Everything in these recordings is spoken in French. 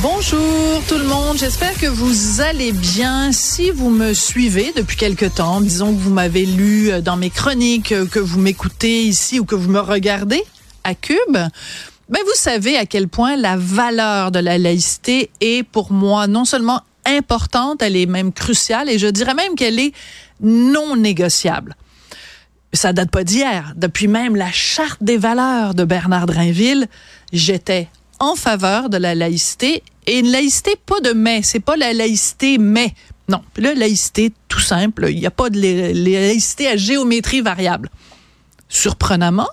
Bonjour tout le monde, j'espère que vous allez bien. Si vous me suivez depuis quelque temps, disons que vous m'avez lu dans mes chroniques, que vous m'écoutez ici ou que vous me regardez à Cube, ben vous savez à quel point la valeur de la laïcité est pour moi non seulement importante, elle est même cruciale et je dirais même qu'elle est non négociable. Ça date pas d'hier. Depuis même la charte des valeurs de Bernard Drinville, j'étais en faveur de la laïcité et une laïcité pas de mais, c'est pas la laïcité mais. Non, la laïcité tout simple, il n'y a pas de laïcité à géométrie variable. Surprenamment,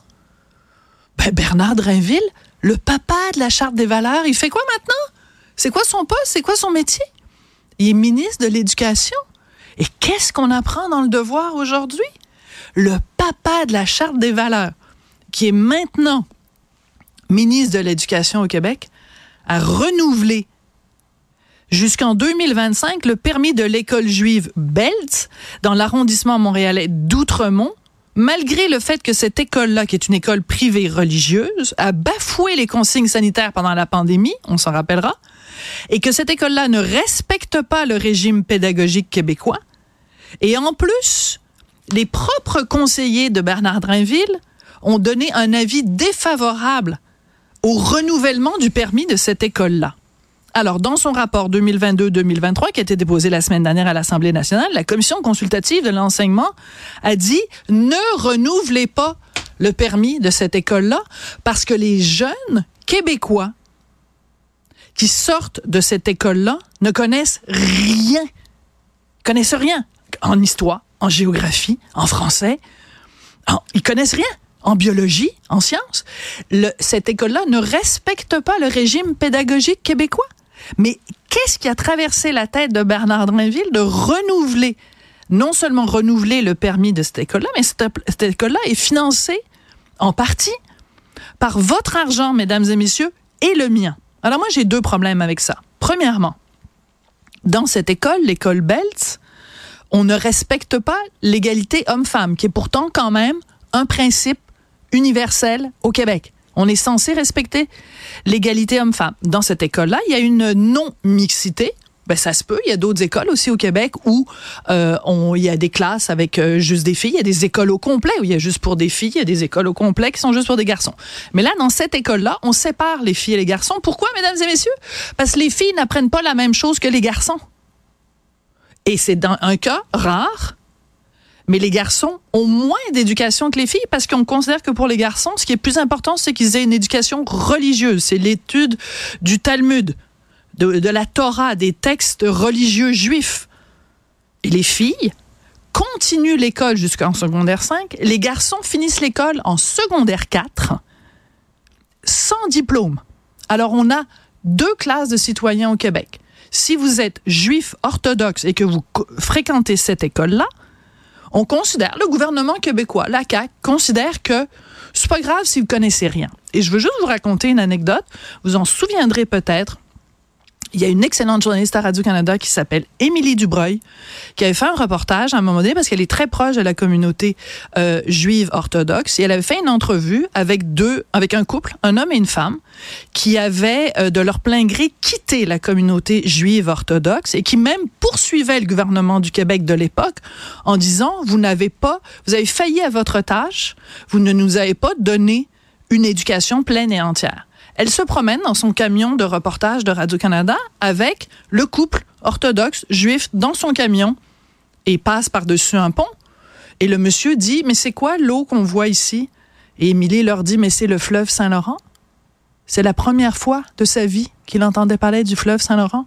ben Bernard Drinville, le papa de la charte des valeurs, il fait quoi maintenant? C'est quoi son poste? C'est quoi son métier? Il est ministre de l'Éducation. Et qu'est-ce qu'on apprend dans le devoir aujourd'hui? Le papa de la charte des valeurs, qui est maintenant ministre de l'Éducation au Québec, a renouvelé jusqu'en 2025 le permis de l'école juive Belz dans l'arrondissement montréalais d'Outremont, malgré le fait que cette école-là, qui est une école privée religieuse, a bafoué les consignes sanitaires pendant la pandémie, on s'en rappellera, et que cette école-là ne respecte pas le régime pédagogique québécois. Et en plus, les propres conseillers de Bernard Drinville ont donné un avis défavorable au renouvellement du permis de cette école-là. Alors, dans son rapport 2022-2023 qui a été déposé la semaine dernière à l'Assemblée nationale, la commission consultative de l'enseignement a dit ne renouvelez pas le permis de cette école-là parce que les jeunes québécois qui sortent de cette école-là ne connaissent rien, connaissent rien en histoire, en géographie, en français. ils connaissent rien en biologie, en sciences, cette école-là ne respecte pas le régime pédagogique québécois. Mais qu'est-ce qui a traversé la tête de Bernard Drinville de renouveler, non seulement renouveler le permis de cette école-là, mais cette, cette école-là est financée en partie par votre argent, mesdames et messieurs, et le mien. Alors moi, j'ai deux problèmes avec ça. Premièrement, dans cette école, l'école Belts, on ne respecte pas l'égalité homme-femme, qui est pourtant quand même un principe universel au Québec. On est censé respecter l'égalité homme-femme. Dans cette école-là, il y a une non-mixité. Ben, ça se peut. Il y a d'autres écoles aussi au Québec où euh, on, il y a des classes avec euh, juste des filles. Il y a des écoles au complet où il y a juste pour des filles. Il y a des écoles au complet qui sont juste pour des garçons. Mais là, dans cette école-là, on sépare les filles et les garçons. Pourquoi, mesdames et messieurs? Parce que les filles n'apprennent pas la même chose que les garçons. Et c'est dans un cas rare mais les garçons ont moins d'éducation que les filles parce qu'on considère que pour les garçons, ce qui est plus important, c'est qu'ils aient une éducation religieuse. C'est l'étude du Talmud, de, la Torah, des textes religieux juifs. Et les filles continuent l'école jusqu'en secondaire 5. Les garçons finissent l'école en secondaire 4 sans diplôme. Alors on a deux classes de citoyens au Québec. Si vous êtes juif orthodoxe et que vous fréquentez cette école-là, on considère, le gouvernement québécois, la CAQ, considère que c'est pas grave si vous connaissez rien. Et je veux juste vous raconter une anecdote. Vous en souviendrez peut-être il y a une excellente journaliste à Radio-Canada qui s'appelle Émilie Dubreuil, qui avait fait un reportage à un moment donné parce qu'elle est très proche de la communauté euh, juive orthodoxe et elle avait fait une entrevue avec deux, avec un couple, un homme et une femme, qui avaient euh, de leur plein gré quitté la communauté juive orthodoxe et qui même poursuivaient le gouvernement du Québec de l'époque en disant vous n'avez pas, vous avez failli à votre tâche, vous ne nous avez pas donné une éducation pleine et entière. Elle se promène dans son camion de reportage de Radio-Canada avec le couple orthodoxe juif dans son camion et passe par-dessus un pont. Et le monsieur dit, mais c'est quoi l'eau qu'on voit ici? Et Émilie leur dit, mais c'est le fleuve Saint-Laurent. C'est la première fois de sa vie qu'il entendait parler du fleuve Saint-Laurent.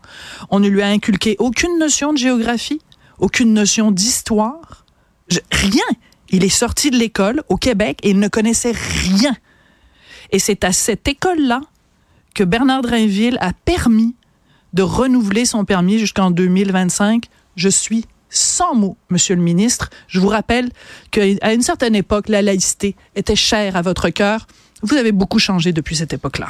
On ne lui a inculqué aucune notion de géographie, aucune notion d'histoire, rien. Il est sorti de l'école au Québec et il ne connaissait rien et c'est à cette école-là que Bernard Drainville a permis de renouveler son permis jusqu'en 2025. Je suis sans mots, Monsieur le ministre. Je vous rappelle qu'à une certaine époque, la laïcité était chère à votre cœur. Vous avez beaucoup changé depuis cette époque-là.